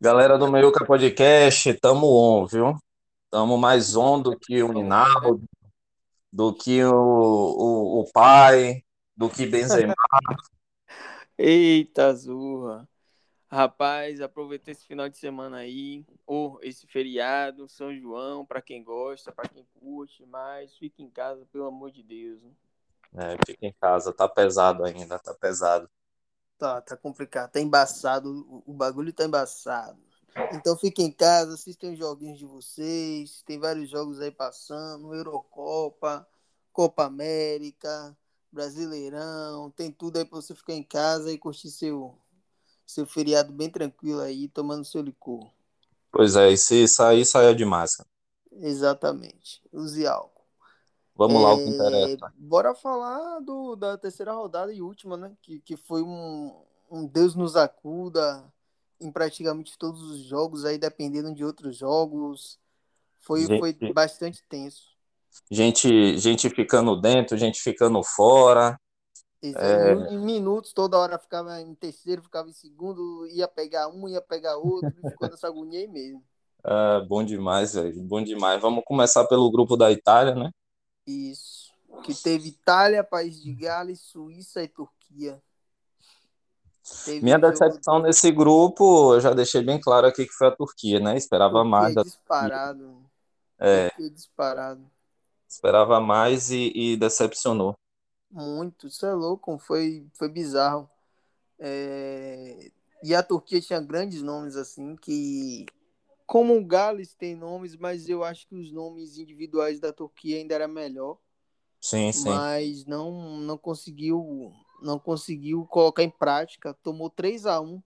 Galera do Meiuca Podcast, tamo on, viu? Tamo mais on do que o Hinaldo, do que o, o, o pai, do que Benzema. Eita, Zurra. Rapaz, aproveitei esse final de semana aí, ou esse feriado, São João, para quem gosta, para quem curte, mas fique em casa, pelo amor de Deus. né? É, fica em casa, tá pesado ainda, tá pesado. Tá, tá complicado, tá embaçado, o- bagulho tá embaçado. Então fiquem em casa, assistam os joguinhos de vocês, tem vários jogos aí passando, Eurocopa, Copa América, Brasileirão, tem tudo aí pra você ficar em casa e curtir seu, seu feriado bem tranquilo aí, tomando seu licor. Pois é, e se sair, saia de máscara. Exatamente, use álcool. Vamos lá, o que É, interessa. Bora falar do, da terceira rodada e última, né? Que, que foi um, um Deus nos acuda em praticamente todos os jogos, aí dependendo de outros jogos. Foi, Gente- foi bastante tenso. Gente, gente ficando dentro, gente ficando fora. É. Em, minutos, toda hora ficava em terceiro, ficava em segundo, ia pegar um, ia pegar outro, ficou nessa agonia aí mesmo. É, bom demais, velho, bom demais. Vamos começar pelo grupo da Itália, né? Isso. Que teve Itália, País de Gales, Suíça e Turquia. Teve Minha decepção nesse grupo, eu já deixei bem claro aqui que foi a Turquia, né? Esperava Turquia mais da disparado. É. Turquia disparado. Esperava mais e, e decepcionou. Muito, isso é louco, foi, foi bizarro. É, E a Turquia tinha grandes nomes assim, que como o Gales tem nomes, mas eu acho que os nomes individuais da Turquia ainda era melhor, Sim, sim. mas não não conseguiu não conseguiu colocar em prática. Tomou 3 a 1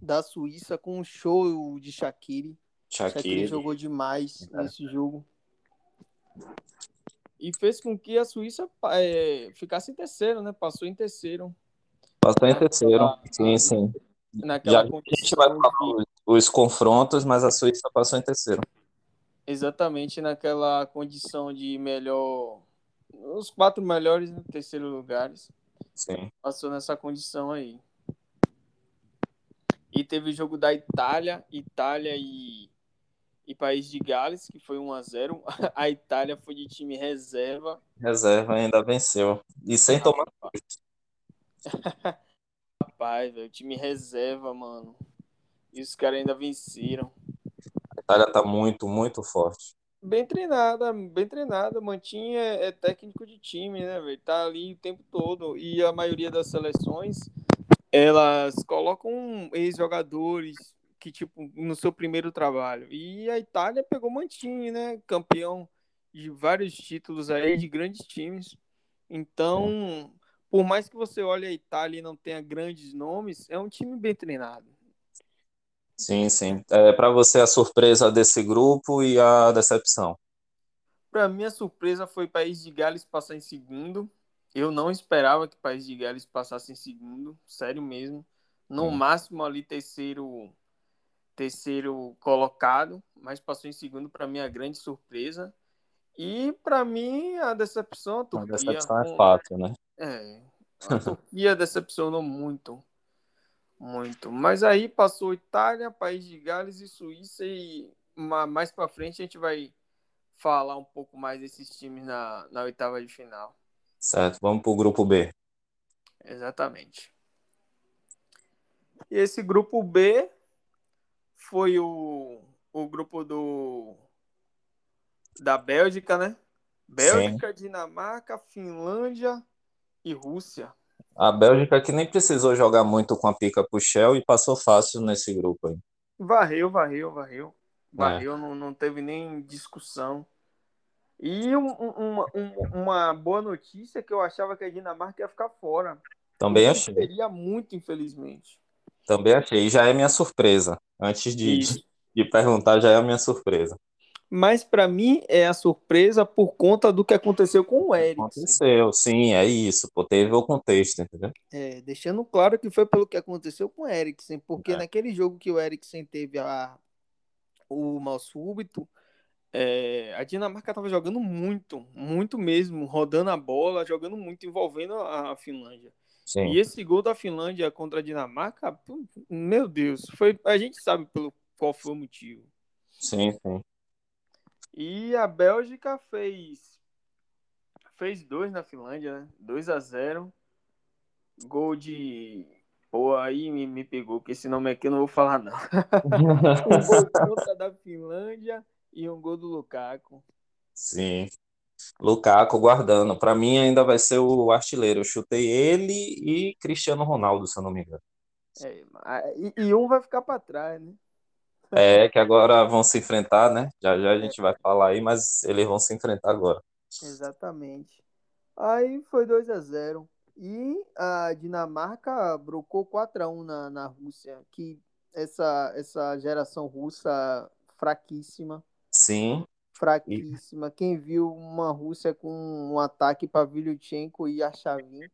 da Suíça com um show de Shaqiri. Shaqiri jogou demais É. nesse jogo. E fez com que a Suíça é, ficasse em terceiro, né? Passou em terceiro. Passou em terceiro. Sim, sim. Naquela Já a gente vai falar os, os confrontos, mas a Suíça passou em terceiro. exatamente naquela condição de melhor. Os quatro melhores no terceiro lugares. Sim. Passou nessa condição aí. E teve o jogo da Itália, Itália e, e País de Gales, que foi 1 a 0 A Itália foi de time reserva. Reserva ainda venceu. E sem tomar. Rapaz, velho, time reserva, mano. E os caras ainda venceram. A Itália tá muito, muito forte. Bem treinada, bem treinada. Mantinha é, é técnico de time, né, velho? Tá ali o tempo todo. E a maioria das seleções, elas colocam ex-jogadores que, tipo, no seu primeiro trabalho. E a Itália pegou Mantini, né? Campeão de vários títulos aí, de grandes times. Então, por mais que você olhe a Itália e não tenha grandes nomes, é um time bem treinado. Sim, sim. É, para você a surpresa desse grupo e a decepção. Para mim, a surpresa foi País de Gales passar em segundo. Eu não esperava que País de Gales passasse em segundo, sério mesmo. No Hum. máximo ali terceiro terceiro colocado, mas passou em segundo para mim a grande surpresa. E para mim a decepção a A Turquia. decepção é fato, né? É, a Turquia decepcionou muito. Muito. Mas aí passou Itália, País de Gales e Suíça e ma- mais para frente a gente vai falar um pouco mais desses times na, na oitava de final. Certo. Vamos pro grupo B. Exatamente. E esse grupo B foi o, o grupo do da Bélgica, né? Bélgica, Dinamarca, Finlândia e Rússia. A Bélgica que nem precisou jogar muito com a pica pro Shell e passou fácil nesse grupo aí. Varreu, varreu, varreu. Varreu, não, não teve nem discussão. E um- um- uma, um- uma boa notícia é que eu achava que a Dinamarca ia ficar fora. Também achei. Seria muito, infelizmente. Também achei. E já é minha surpresa. Antes de, Isso. de perguntar, já é a minha surpresa. Mas para mim é a surpresa por conta do que aconteceu com o Eriksen. Aconteceu, sim, é isso. Pô, teve o contexto, entendeu? É, deixando claro que foi pelo que aconteceu com o Eriksen, porque É. naquele jogo que o Eriksen teve a, o mal súbito, é, a Dinamarca estava jogando muito, muito mesmo, rodando a bola, jogando muito, envolvendo a, a Finlândia. Sim. E esse gol da Finlândia contra a Dinamarca, meu Deus, foi a gente sabe pelo qual foi o motivo. Sim, sim. E a Bélgica fez fez dois na Finlândia, né? 2 a 0. Gol de Pô, aí me, me pegou, porque esse nome aqui eu não vou falar, não. um gol contra da Finlândia e um gol do Lukaku. Sim. Lukaku guardando. Para mim ainda vai ser o artilheiro. Eu chutei ele e Cristiano Ronaldo, se eu não me engano. É, e, e um vai ficar para trás, né? É, que agora vão se enfrentar, né? Já já a gente vai falar aí, mas eles vão se enfrentar agora. Exatamente. Aí foi 2 a 0 E a Dinamarca brocou 4 a 1 na, na Rússia, que essa, essa geração russa fraquíssima. Sim. Fraquíssima. E... Quem viu uma Rússia com um ataque para Vilyuchenko e Archavin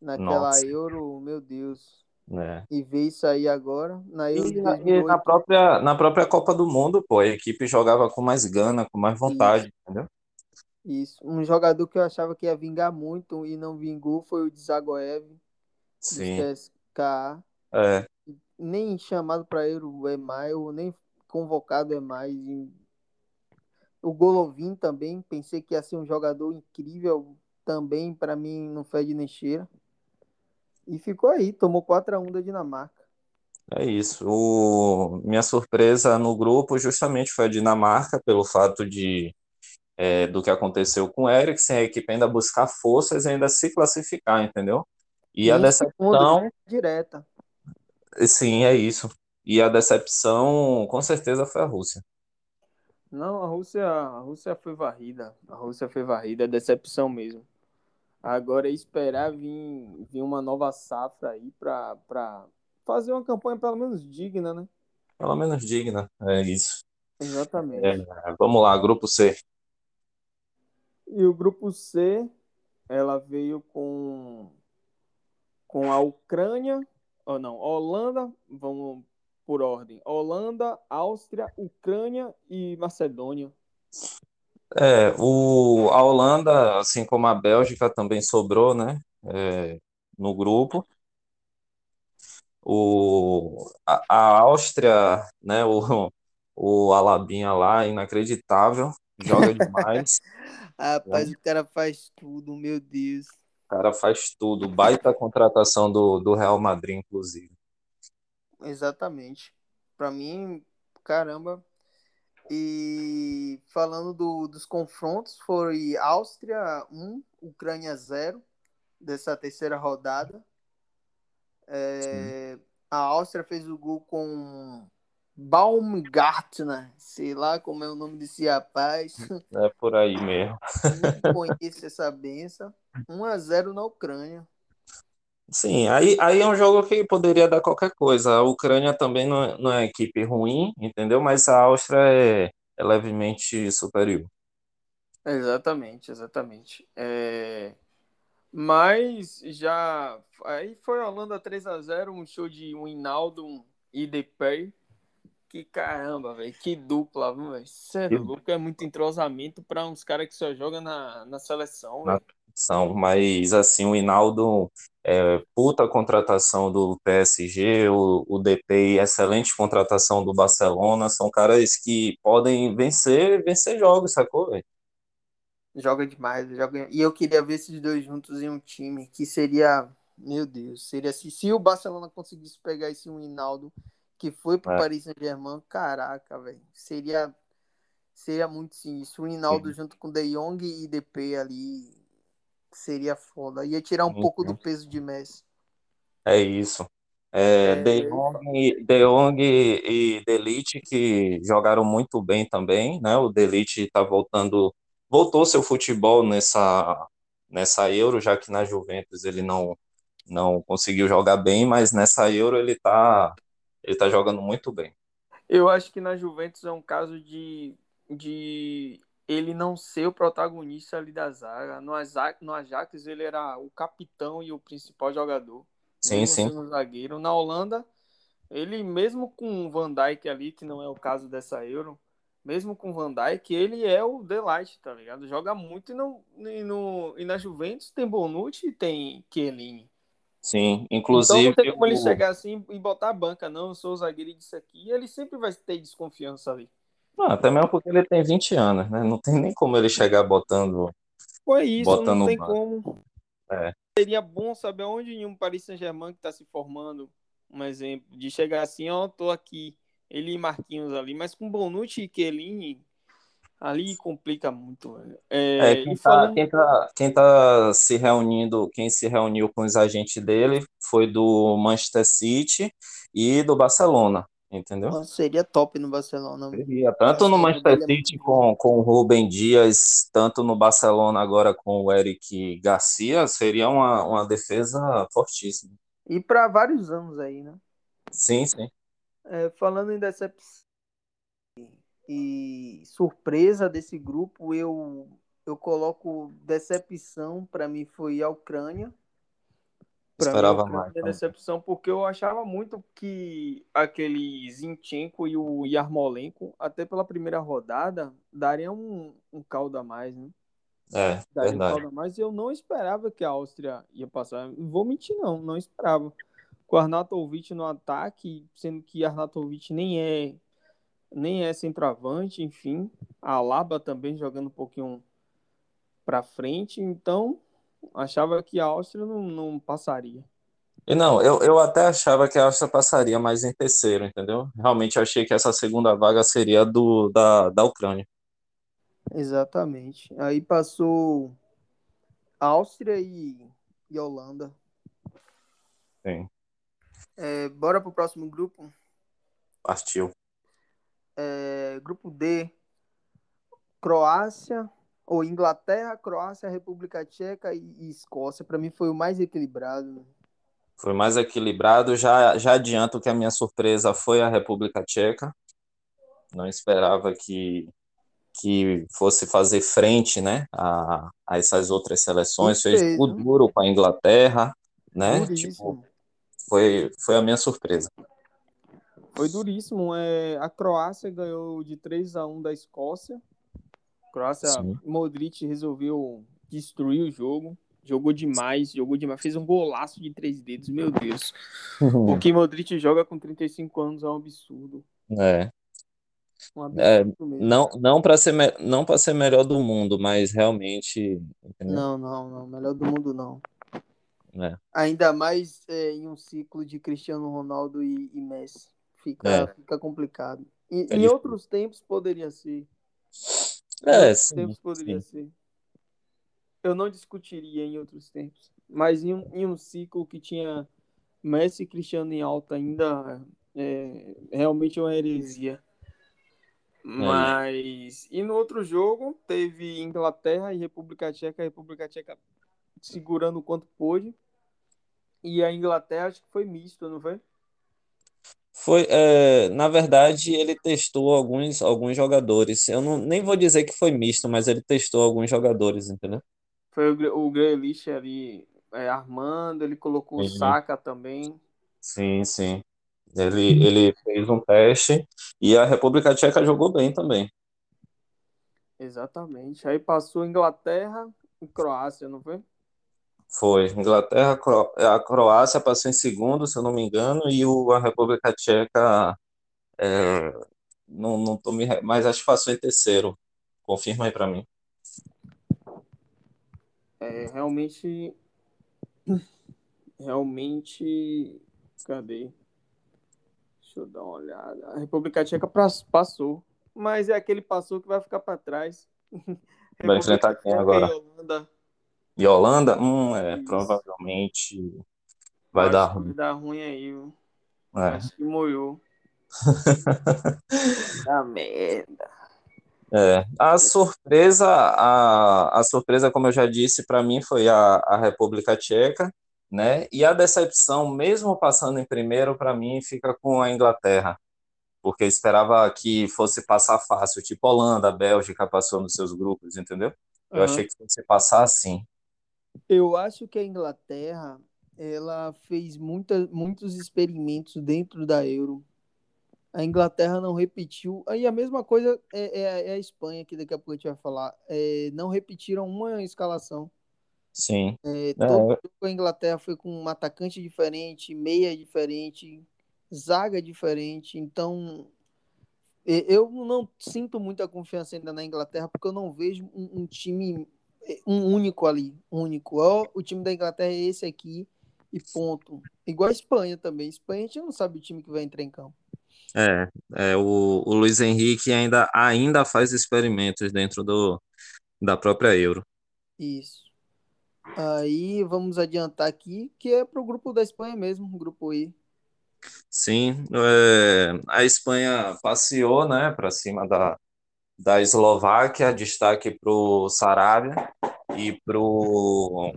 naquela Nossa. Euro, meu Deus. É. E ver isso aí agora na Euro e, e, na própria na própria Copa do Mundo, pô, a equipe jogava com mais gana, com mais vontade, isso. entendeu? Isso. Um jogador que eu achava que ia vingar muito e não vingou foi o Dzagoev. Sim. CSKA. É. Nem chamado para Euro é mais, nem convocado é mais. O Golovin também, pensei que ia ser um jogador incrível também, para mim não fede nem cheira. E ficou aí, tomou 4 a 1 da Dinamarca. É isso. O... Minha surpresa no grupo justamente foi a Dinamarca, pelo fato de é, do que aconteceu com o Eriksen, a equipe ainda buscar forças e ainda se classificar, entendeu? E, e a decepção. Direta. Sim, é isso. E a decepção, com certeza, foi a Rússia. Não, a Rússia, a Rússia foi varrida. A Rússia foi varrida, é decepção mesmo. Agora é esperar vir, vir uma nova safra aí para fazer uma campanha pelo menos digna, né? Pelo menos digna, é isso. Exatamente. É, vamos lá, grupo C. E o grupo C, ela veio com com a Ucrânia, ou não, Holanda, vamos por ordem. Holanda, Áustria, Ucrânia e Macedônia. É, o, a Holanda, assim como a Bélgica, também sobrou, né, é, no grupo. O, a, a Áustria, né, o, o Alabinha lá, inacreditável, joga demais. Rapaz, né? o cara faz tudo, meu Deus. O cara faz tudo, baita contratação do, do Real Madrid, inclusive. Exatamente. Para mim, caramba, e falando do, dos confrontos, foi Áustria 1, Ucrânia 0, dessa terceira rodada. É, a Áustria fez o gol com Baumgartner, sei lá como é o nome desse rapaz. É por aí mesmo. Não conheço essa benção. 1 a 0 na Ucrânia. Sim, aí, aí é um jogo que poderia dar qualquer coisa. A Ucrânia também não é, não é equipe ruim, entendeu? Mas a Áustria é, é levemente superior. Exatamente, exatamente. É... Mas já. Aí foi a Holanda 3 a 0 um show de Winaldo e Depay. Que caramba, velho. Que dupla, velho. Sério, é louco. É muito entrosamento para uns caras que só jogam na, na seleção, velho são, mas assim, o Hinaldo é puta contratação do PSG, o, o DP excelente contratação do Barcelona, são caras que podem vencer, vencer jogos, sacou, velho? Joga demais, joga... e eu queria ver esses dois juntos em um time, que seria, meu Deus, seria assim, se o Barcelona conseguisse pegar esse um Hinaldo que foi pro é. Paris Saint-Germain, caraca, velho, seria seria muito sinistro. O Hinaldo junto com De Jong e DP ali, seria foda. Ia tirar um pouco do peso de Messi. É isso. É, é... De, Jong, De Jong e Delite que jogaram muito bem também, né? O Delite está voltando, voltou seu futebol nessa nessa Euro, já que na Juventus ele não não conseguiu jogar bem, mas nessa Euro ele está ele tá jogando muito bem. Eu acho que na Juventus é um caso de, de ele não ser o protagonista ali da zaga. No Ajax, no Ajax ele era o capitão e o principal jogador. Sim, sim. No zagueiro. Na Holanda, ele mesmo com o Van Dijk ali, que não é o caso dessa Euro, mesmo com o Van Dijk, ele é o delight, tá ligado? Joga muito e, não, e, no, e na Juventus tem Bonucci e tem Chiellini. Sim, Então não inclusive tem como ele o... chegar assim e botar a banca, não, eu sou o zagueiro disso aqui, ele sempre vai ter desconfiança ali. Não, até mesmo porque ele tem 20 anos, né? Não tem nem como ele chegar botando, Foi isso, botando não tem banco. como. É. Seria bom saber onde um Paris Saint-Germain que está se formando, um exemplo, de chegar assim, ó, tô aqui, ele e Marquinhos ali, mas com Bonucci e Chiellini, ali complica muito. velho. É, É, quem tá, falando, quem tá, quem tá se reunindo, quem se reuniu com os agentes dele foi do Manchester City e do Barcelona, entendeu? Nossa, seria top no Barcelona. Seria, tanto no Manchester é City boa. com, com o Rubem Dias, tanto no Barcelona agora com o Eric Garcia, seria uma, uma defesa fortíssima. E para vários anos aí, né? Sim, sim. É, falando em decepção e surpresa desse grupo, eu, eu coloco decepção, para mim foi a Ucrânia. Para mim, a Esperava mais. é também. decepção, porque eu achava muito que aquele Zinchenko e o Yarmolenko, até pela primeira rodada, dariam um, um caldo a mais, né? É, Daria um verdade. caldo a mais. E eu não esperava que a Áustria ia passar. Vou mentir, não, não esperava. Com o Arnautovic no ataque, sendo que Arnautovic nem é nem é centroavante, enfim. A Alaba também jogando um pouquinho para frente, então achava que a Áustria não, não passaria. E não, eu, eu até achava que a Áustria passaria mais em terceiro, entendeu? Realmente achei que essa segunda vaga seria do, da, da Ucrânia. Exatamente. Aí passou Áustria e, e Holanda. Sim, É, bora pro próximo grupo. partiu. É, grupo D, Croácia, ou Inglaterra, Croácia, República Tcheca e, e Escócia. Para mim foi o mais equilibrado. Foi mais equilibrado. Já, já adianto que a minha surpresa foi a República Tcheca. Não esperava que, que fosse fazer frente, né, a, a essas outras seleções. Fez né? duro com a Inglaterra, né? Tipo, foi, foi a minha surpresa. Foi duríssimo. É, a Croácia ganhou de 3 a 1 da Escócia. A Croácia, Sim. Modric resolveu destruir o jogo. Jogou demais, jogou demais. Fez um golaço de três dedos, meu Deus. O que Modric joga com 35 anos é um absurdo. É, Um É, absurdo mesmo. não, não para ser, me- não para ser melhor do mundo, mas realmente, entendeu? Não, não, não. Melhor do mundo, não. É. Ainda mais é, em um ciclo de Cristiano Ronaldo e, e Messi. Fica, É. fica complicado. Em, Fica em outros tempos poderia ser. É, outros sim, tempos poderia sim. ser. Eu não discutiria em outros tempos. Mas em um, em um ciclo que tinha Messi e Cristiano em alta ainda é realmente uma heresia. Mas. E no outro jogo teve Inglaterra e República Tcheca, a República Tcheca segurando o quanto pôde. E a Inglaterra acho que foi misto, não foi? Foi, é, na verdade, ele testou alguns, alguns jogadores. Eu não, nem vou dizer que foi misto, mas ele testou alguns jogadores, entendeu? Foi o, o Grealish ali é, armando, ele colocou o Sim. Saka também. Sim, sim. Ele, ele fez um teste e a República Tcheca jogou bem também. Exatamente. Aí passou Inglaterra e Croácia, não foi? Foi Inglaterra, a Croácia passou em segundo, se eu não me engano, e o, a República Tcheca, é, não, não tô me, mas acho que passou em terceiro. Confirma aí para mim. É, realmente. Realmente. Cadê? Deixa eu dar uma olhada. A República Tcheca passou. Mas é aquele passou que vai ficar para trás. Vai enfrentar quem agora? Holanda. E Holanda? Hum, é, Isso. provavelmente vai Acho dar ruim. Vai dar ruim aí, viu? É. Acho que molhou. Dá merda. É, a surpresa, a, a surpresa, como eu já disse, para mim foi a, a República Tcheca, né? E a decepção, mesmo passando em primeiro, para mim fica com a Inglaterra, porque eu esperava que fosse passar fácil, tipo Holanda, Bélgica passou nos seus grupos, entendeu? Eu Aham. achei que fosse passar assim. Eu acho que a Inglaterra ela fez muita, muitos experimentos dentro da Euro. A Inglaterra não repetiu. Aí a mesma coisa é, é, é a Espanha, que daqui a pouco a gente vai falar. É, não repetiram uma escalação. Sim. É, É, todo a Inglaterra foi com um atacante diferente, meia diferente, zaga diferente. Então, eu não sinto muita confiança ainda na Inglaterra, porque eu não vejo um, um time, um único ali, único. Ó, o time da Inglaterra é esse aqui e ponto. Igual a Espanha também. Espanha a gente não sabe o time que vai entrar em campo. é, é, o, o Luiz Henrique ainda, ainda faz experimentos dentro do, da própria Euro. Isso. Aí vamos adiantar aqui, que é pro grupo da Espanha mesmo, grupo I. Sim, é, a Espanha passeou, né, para cima da, da Eslováquia, destaque para o Sarabia e para o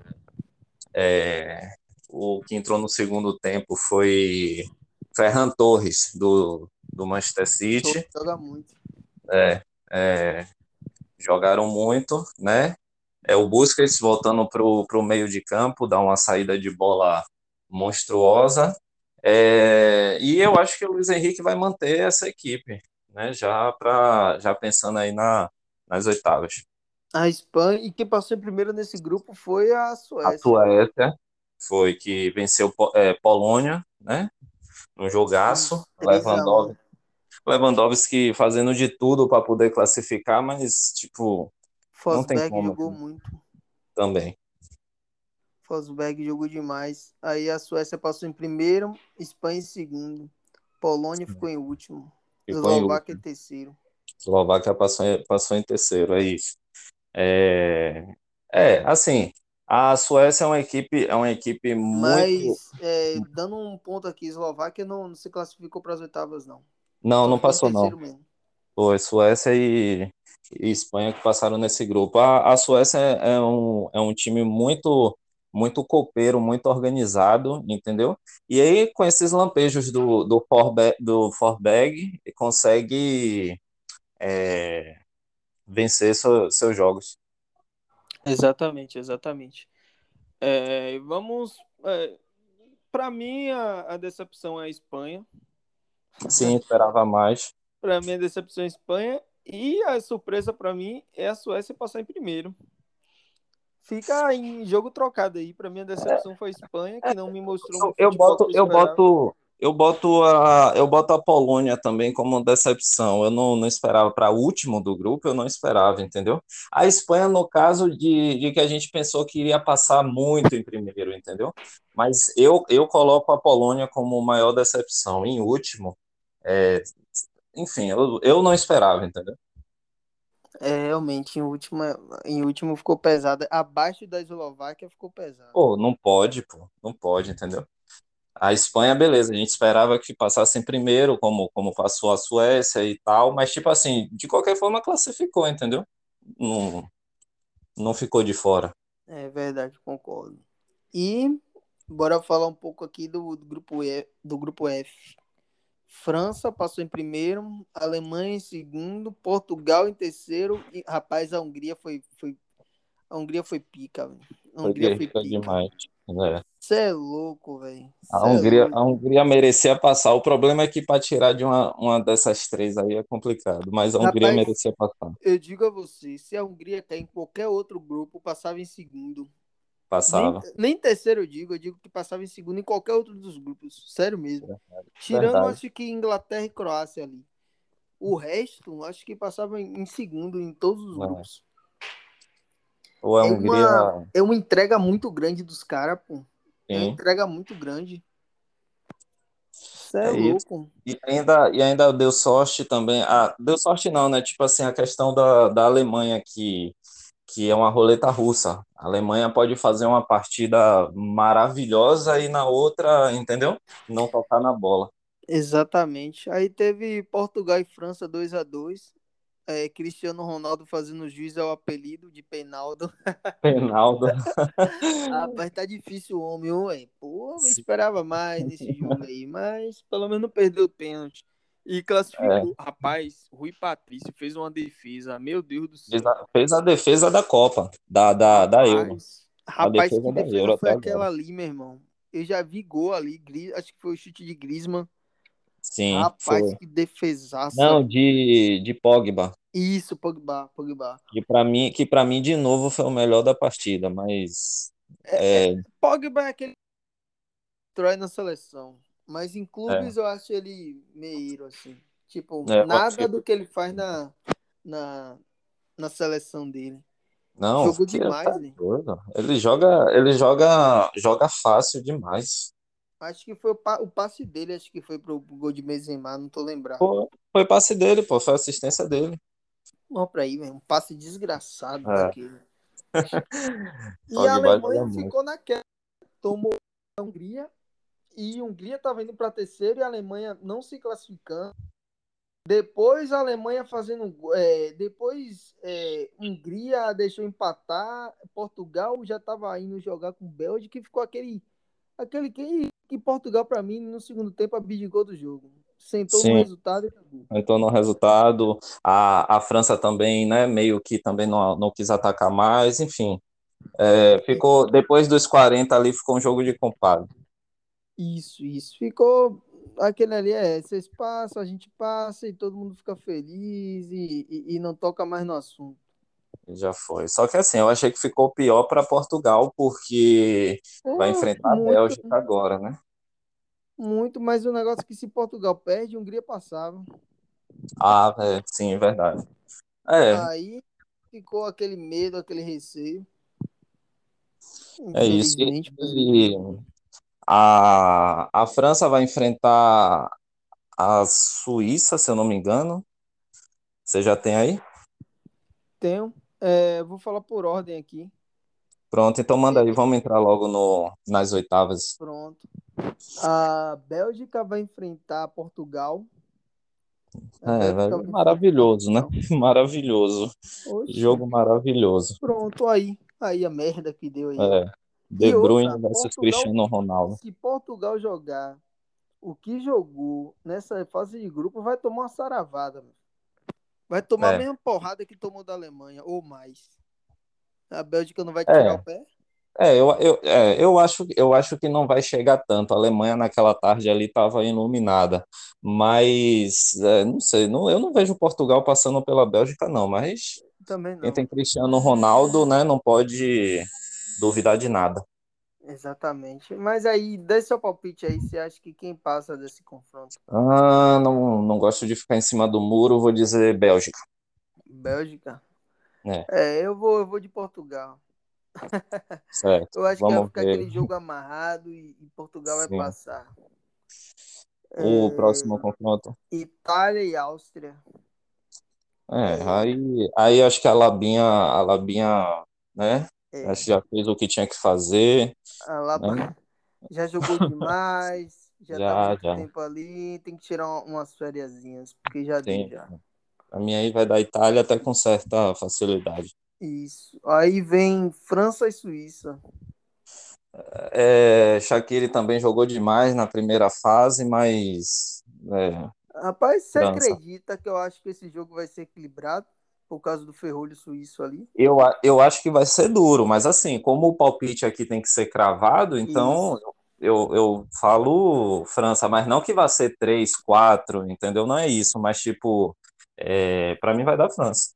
é, o que entrou no segundo tempo foi Ferran Torres, do, do Manchester City. Joga muito. É, é, jogaram muito, né? É o Busquets voltando para o meio de campo, dá uma saída de bola monstruosa. É, e eu acho que o Luiz Henrique vai manter essa equipe, né? Já para já pensando aí na, nas oitavas. A Espanha, e quem passou em primeiro nesse grupo foi a A Suécia. Suécia foi que venceu é, Polônia, né? Um jogaço. Isso, 3 a 1. Lewandowski, Lewandowski fazendo de tudo para poder classificar, mas tipo não tem Fosberg como jogou muito. também. Fosberg jogou demais. Aí a Suécia passou em primeiro, Espanha em segundo. Polônia ficou em último. Em Eslováquia em terceiro. Eslováquia passou, em- passou em terceiro, é isso. É, é, assim, a Suécia é uma equipe, é uma equipe muito. Mas, é, dando um ponto aqui, Eslováquia não, não se classificou para as oitavas, não. Não, não passou, não. mesmo. Foi Suécia e, e Espanha que passaram nesse grupo. A, a Suécia é, é um, é um time muito, muito copeiro, muito organizado, entendeu? E aí, com esses lampejos do, do, Forbe, do Forsberg, consegue é, vencer seu- seus jogos. Exatamente, exatamente. É, vamos. para mim, a, a decepção é a Espanha. Sim, esperava mais. Para mim, a decepção é a Espanha. E a surpresa para mim é a Suécia passar em primeiro. Fica em jogo trocado aí. Para mim, a decepção foi a Espanha, que não me mostrou Eu, boto, eu boto, eu boto a, eu boto a Polônia também como decepção. Eu não, não esperava para último do grupo, eu não esperava, entendeu? A Espanha, no caso de, de que a gente pensou que iria passar muito em primeiro, entendeu? Mas eu, eu coloco a Polônia como maior decepção. Em último, é, enfim, eu, eu não esperava, entendeu? É, realmente, em último, em último ficou pesado. Abaixo da Eslováquia ficou pesado. Pô, não pode, pô, não pode, entendeu? A Espanha, beleza, a gente esperava que passasse em primeiro, como, como passou a Suécia e tal, mas, tipo assim, de qualquer forma classificou, entendeu? Não, não ficou de fora. É verdade, concordo. E bora falar um pouco aqui do, do grupo E, do grupo F. França passou em primeiro, Alemanha em segundo, Portugal em terceiro e rapaz, a Hungria foi foi a Hungria foi pica, velho. A Foi Hungria foi guerreiro pica. demais. né? Você é louco, velho. A é Hungria, louco. a Hungria merecia passar. O problema é que para tirar de uma, uma dessas três aí é complicado, mas a Hungria Rapaz, merecia passar. eu digo a você, se a Hungria cair em qualquer outro grupo, passava em segundo. Nem, Passava. nem terceiro eu digo, eu digo que passava em segundo em qualquer outro dos grupos. Sério mesmo. Verdade. Tirando, Verdade. acho que Inglaterra e Croácia ali. O resto, acho que passava em segundo em todos os É. grupos. Ou a É Hungria, uma, é uma entrega muito grande dos caras, pô. É uma sim. entrega muito grande. É, É isso. louco. E ainda, e ainda deu sorte também. Ah, deu sorte não, né? Tipo assim, a questão da, da Alemanha, que, que é uma roleta russa. A Alemanha pode fazer uma partida maravilhosa e na outra, entendeu? Não tocar na bola. Exatamente. Aí teve Portugal e França 2 a 2 é, Cristiano Ronaldo fazendo juiz ao apelido de Penaldo. Penaldo. Rapaz, tá difícil o homem, ué. Pô, eu esperava mais nesse jogo aí, mas pelo menos não perdeu o pênalti. E classificou. É. Rapaz, Rui Patrício fez uma defesa. Meu Deus do Fez céu. a, fez a defesa da Copa, da, da, da Euro. Rapaz, rapaz, defesa que da defesa Euro foi aquela ali, meu irmão? Eu já vi gol ali, acho que foi o chute de Griezmann. Sim, Rapaz, foi. que defesaça. Não, de, de Pogba. Isso, Pogba, Pogba. Que para mim, que para mim de novo foi o melhor da partida, mas É, é, é, Pogba é aquele que trói na seleção. Mas em é, clubes eu acho ele meio assim. Tipo, é, nada do que ele faz na, na, na seleção dele. não, Jogou tá demais, né? doido. Ele joga, ele joga, joga fácil demais. Acho que foi o, pa- o passe dele, acho que foi pro, gol de Benzema, não tô lembrado. Pô, foi passe dele, pô, foi assistência dele. Vamos pra aí, velho. Um passe desgraçado É, daquele. E a Alemanha ficou naquela. Tomou a Hungria. E Hungria estava indo para terceiro e a Alemanha não se classificando. Depois a Alemanha fazendo. É, depois é, Hungria deixou empatar. Portugal já estava indo jogar com Bélgica e ficou aquele. Aquele que, que Portugal, para mim, no segundo tempo, abdicou do jogo. Sentou no Sim, resultado e acabou. então no resultado, a, a França também, né, meio que também não, não quis atacar mais, enfim. É, ficou, depois dos 40 ali, ficou um jogo de compadre. Isso, isso. Ficou aquele ali, é, vocês passam, a gente passa e todo mundo fica feliz e, e, e não toca mais no assunto. Já foi. Só que assim, eu achei que ficou pior para Portugal, porque vai Pô, enfrentar a muito, Bélgica agora, né? muito, mas o negócio é que se Portugal perde, a Hungria passava. Ah, é, sim, é verdade. É, Aí ficou aquele medo, aquele receio. é isso. E. a, a França vai enfrentar a Suíça, se eu não me engano. Você já tem aí? Tenho. É, vou falar por ordem aqui. Pronto, então manda aí, vamos entrar logo no, nas oitavas. pronto. A Bélgica vai enfrentar Portugal. A É, vai maravilhoso, né? Maravilhoso. Oxi, Jogo maravilhoso. pronto aí. Aí a merda que deu aí. É, De Bruyne outra, versus Portugal, Cristiano Ronaldo. se Portugal jogar o que jogou nessa fase de grupo, vai tomar uma saravada. meu. Vai tomar a É, mesma porrada que tomou da Alemanha, ou mais. A Bélgica não vai tirar o é, pé? é, eu, eu, é, eu acho, eu acho que não vai chegar tanto. A Alemanha naquela tarde ali estava iluminada, mas é, não sei, não, eu não vejo Portugal passando pela Bélgica, não. Mas Também quem tem não. Cristiano Ronaldo, né, não pode duvidar de nada. Exatamente. Mas aí, dê seu palpite aí, você acha que quem passa desse confronto? Ah, não, não gosto de ficar em cima do muro, vou dizer Bélgica. Bélgica? É, É, eu vou, eu vou de Portugal. certo. Eu acho que vai Vamos ficar ver. aquele jogo amarrado e, e Portugal vai Sim. passar. O É, próximo confronto. Itália e Áustria. É, É, aí, aí acho que a Labinha, a Labinha, né? Acho que é, já fez o que tinha que fazer, a Laba né? já jogou demais, já tá Já, muito já, tempo ali, tem que tirar uma- umas fériasinhas, porque já sim. já. A minha aí vai da Itália até com certa facilidade. Isso. Aí vem França e Suíça. É, Shaqiri também jogou demais na primeira fase, mas é, Rapaz, você França. acredita que eu acho que esse jogo vai ser equilibrado por causa do ferrolho suíço ali? Eu, eu acho que vai ser duro, mas assim, como o palpite aqui tem que ser cravado, então Isso, eu, eu falo França, mas não que vai ser 3, 4, entendeu? Não é isso, mas tipo, é, para mim vai dar França.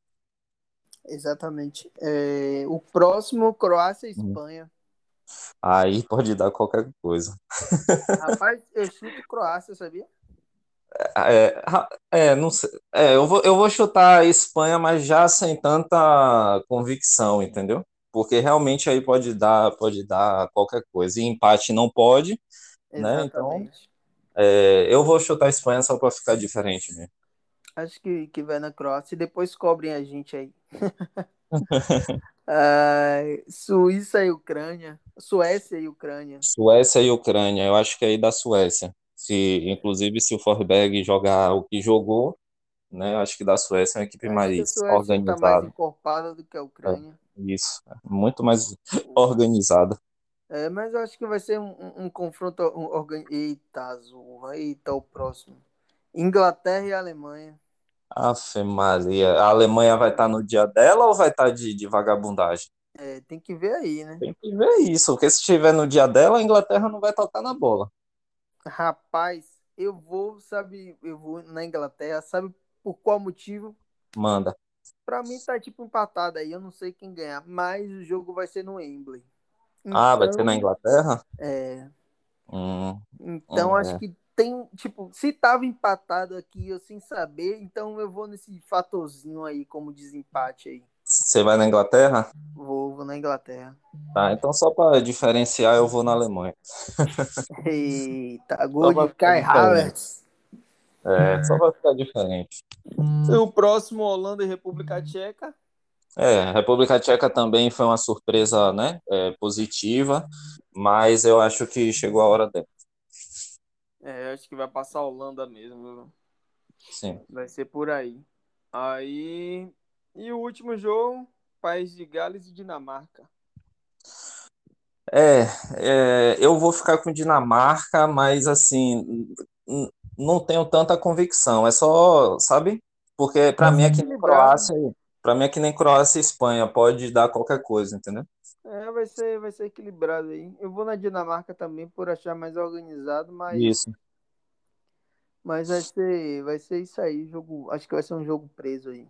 exatamente. É, o próximo, Croácia e Uhum. Espanha. Aí pode dar qualquer coisa. Rapaz, eu chuto Croácia, sabia? É, ra- é, não sei. É, eu vou, eu vou chutar a Espanha, mas já sem tanta convicção, entendeu? Porque realmente aí pode dar, pode dar qualquer coisa. E empate não pode, né? Então, é, eu vou chutar a Espanha só para ficar diferente mesmo. Acho que, que vai na Croácia e depois cobrem a gente aí. Ah, Suíça e Ucrânia. Suécia e Ucrânia. Suécia e Ucrânia, eu acho que aí da Suécia. Se, inclusive, se o Forsberg jogar o que jogou, né? Acho que da Suécia é uma equipe Acho a mais Suécia está mais organizada. encorpada do que a É, Ucrânia. isso, muito mais organizada. É, mas eu acho que vai ser um, um- um confronto. Um, organ... Eita, Zorra. Eita, o próximo. Inglaterra e Alemanha. Afe Maria, a Alemanha vai estar no dia dela ou vai estar de, de vagabundagem? É, tem que ver aí, né? Tem que ver isso, porque se estiver no dia dela, a Inglaterra não vai tocar na bola. Rapaz, eu vou, sabe, eu vou na Inglaterra, sabe por qual motivo? Manda. Pra mim tá tipo empatado aí, eu não sei quem ganhar, mas o jogo vai ser no Wembley. Ah, vai ser na Então, Inglaterra? É, Hum, então hum, acho é. que tem, tipo, se tava empatado aqui eu sem saber, então eu vou nesse fatorzinho aí como desempate aí. Você vai na Inglaterra? Vou, vou na Inglaterra. Tá, então só para diferenciar, eu vou na Alemanha. Eita, gol de Kai. Havertz. É, só para ficar diferente. E o próximo, Holanda e República Tcheca. É, a República Tcheca também foi uma surpresa, né, é, positiva, mas eu acho que chegou a hora dela. É, acho que vai passar a Holanda mesmo. Sim. Vai ser por aí. Aí. E o último jogo, País de Gales e Dinamarca. É, é, eu vou ficar com Dinamarca, mas assim, não tenho tanta convicção. É só, sabe? Porque para mim é que nem. Croácia, para mim é que nem Croácia e Espanha, pode dar qualquer coisa, entendeu? É, vai ser, vai ser equilibrado aí. Eu vou na Dinamarca também por achar mais organizado, mas, Isso. mas vai ser, vai ser isso aí. Jogo, acho que vai ser um jogo preso aí.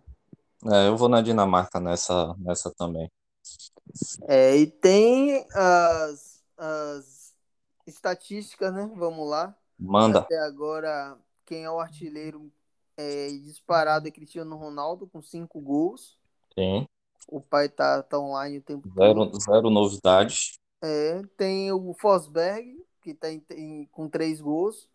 É, eu vou na Dinamarca nessa, nessa também. É, e tem as, as estatísticas, né? Vamos lá. Manda. Até agora, quem é o artilheiro é, disparado é Cristiano Ronaldo, com cinco gols. Sim. O pai tá, tá online o tempo Zero, todo. zero novidades. É, tem o Fosberg, que tá em- em- com três gols.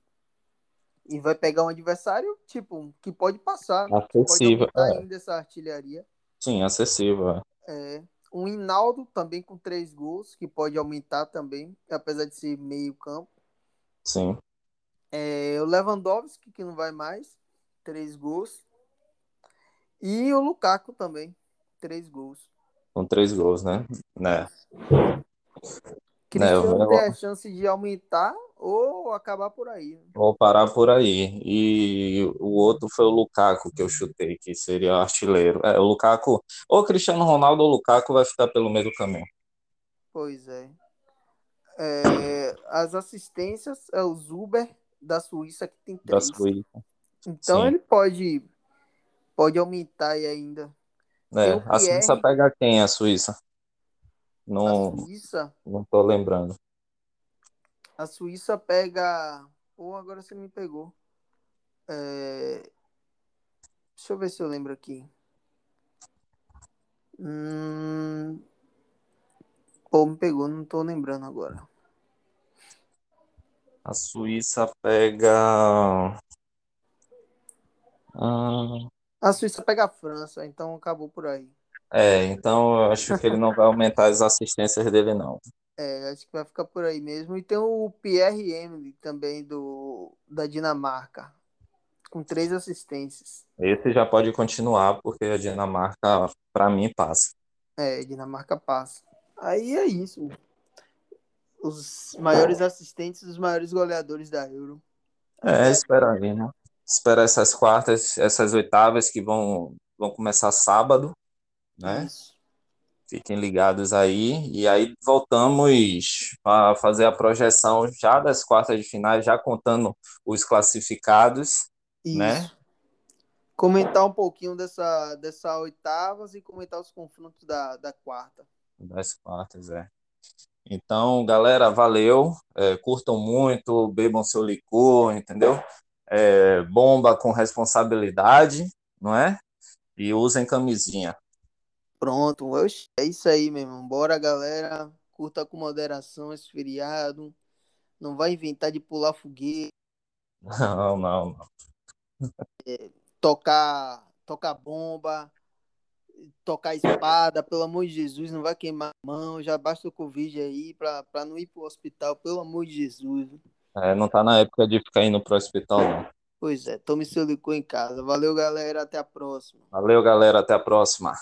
E vai pegar um adversário, tipo, que pode passar, pode Acessível. aumentar É, ainda essa artilharia. sim, acessível. é. É, o Hinaldo também com três gols, que pode aumentar também, apesar de ser meio campo. Sim. É, o Lewandowski, que não vai mais, três gols. E o Lukaku também, três gols. Com três gols, né? Né? Cristiano eu- tem a chance de aumentar ou acabar por aí. né? Vou parar por aí. E o outro foi o Lukaku que eu chutei, que seria artilheiro. É, o Lukaku, ou Cristiano Ronaldo ou Lukaku vai ficar pelo meio do caminho. Pois é. É, as assistências é o Zuber da Suíça que tem Da três. Suíça. Então Sim. ele pode pode aumentar aí ainda. É, o a Suíça pega quem, a Suíça? A Não, Suíça. não tô lembrando. A Suíça pega. Pô, agora você me pegou. É, Deixa eu ver se eu lembro aqui. Hum... Pô, me pegou, não tô lembrando agora. A Suíça pega. Ah, A Suíça pega a França, então acabou por aí. É, então eu acho que ele não vai aumentar as assistências dele, não. É, acho que vai ficar por aí mesmo. E tem o Pierre Emily também do da Dinamarca, com três assistências. Esse já pode continuar, porque a Dinamarca, para mim, passa. É, Dinamarca passa. Aí é isso. Os maiores assistentes, os maiores goleadores da Euro. É, espera aí, né? Espera essas quartas, essas oitavas que vão, vão começar sábado, né? Isso. Fiquem ligados aí. E aí voltamos a fazer a projeção já das quartas de finais, já contando os classificados, Isso. né? Comentar um pouquinho dessa, dessa oitavas e comentar os confrontos da, da quarta. Das quartas, é. Então, galera, valeu. É, curtam muito, bebam seu licor, entendeu? É, bomba com responsabilidade, não é? E usem camisinha. Pronto, oxe, é isso aí, meu irmão. Bora, galera. Curta com moderação esse feriado. Não vai inventar de pular foguete, Não, não, não. tocar, tocar bomba, tocar espada, pelo amor de Jesus, não vai queimar a mão. Já basta o Covid aí pra, pra não ir pro hospital, pelo amor de Jesus. É, não tá na época de ficar indo pro hospital, não. Pois é, tome seu licor em casa. Valeu, galera. Até a próxima. Valeu, galera. Até a próxima.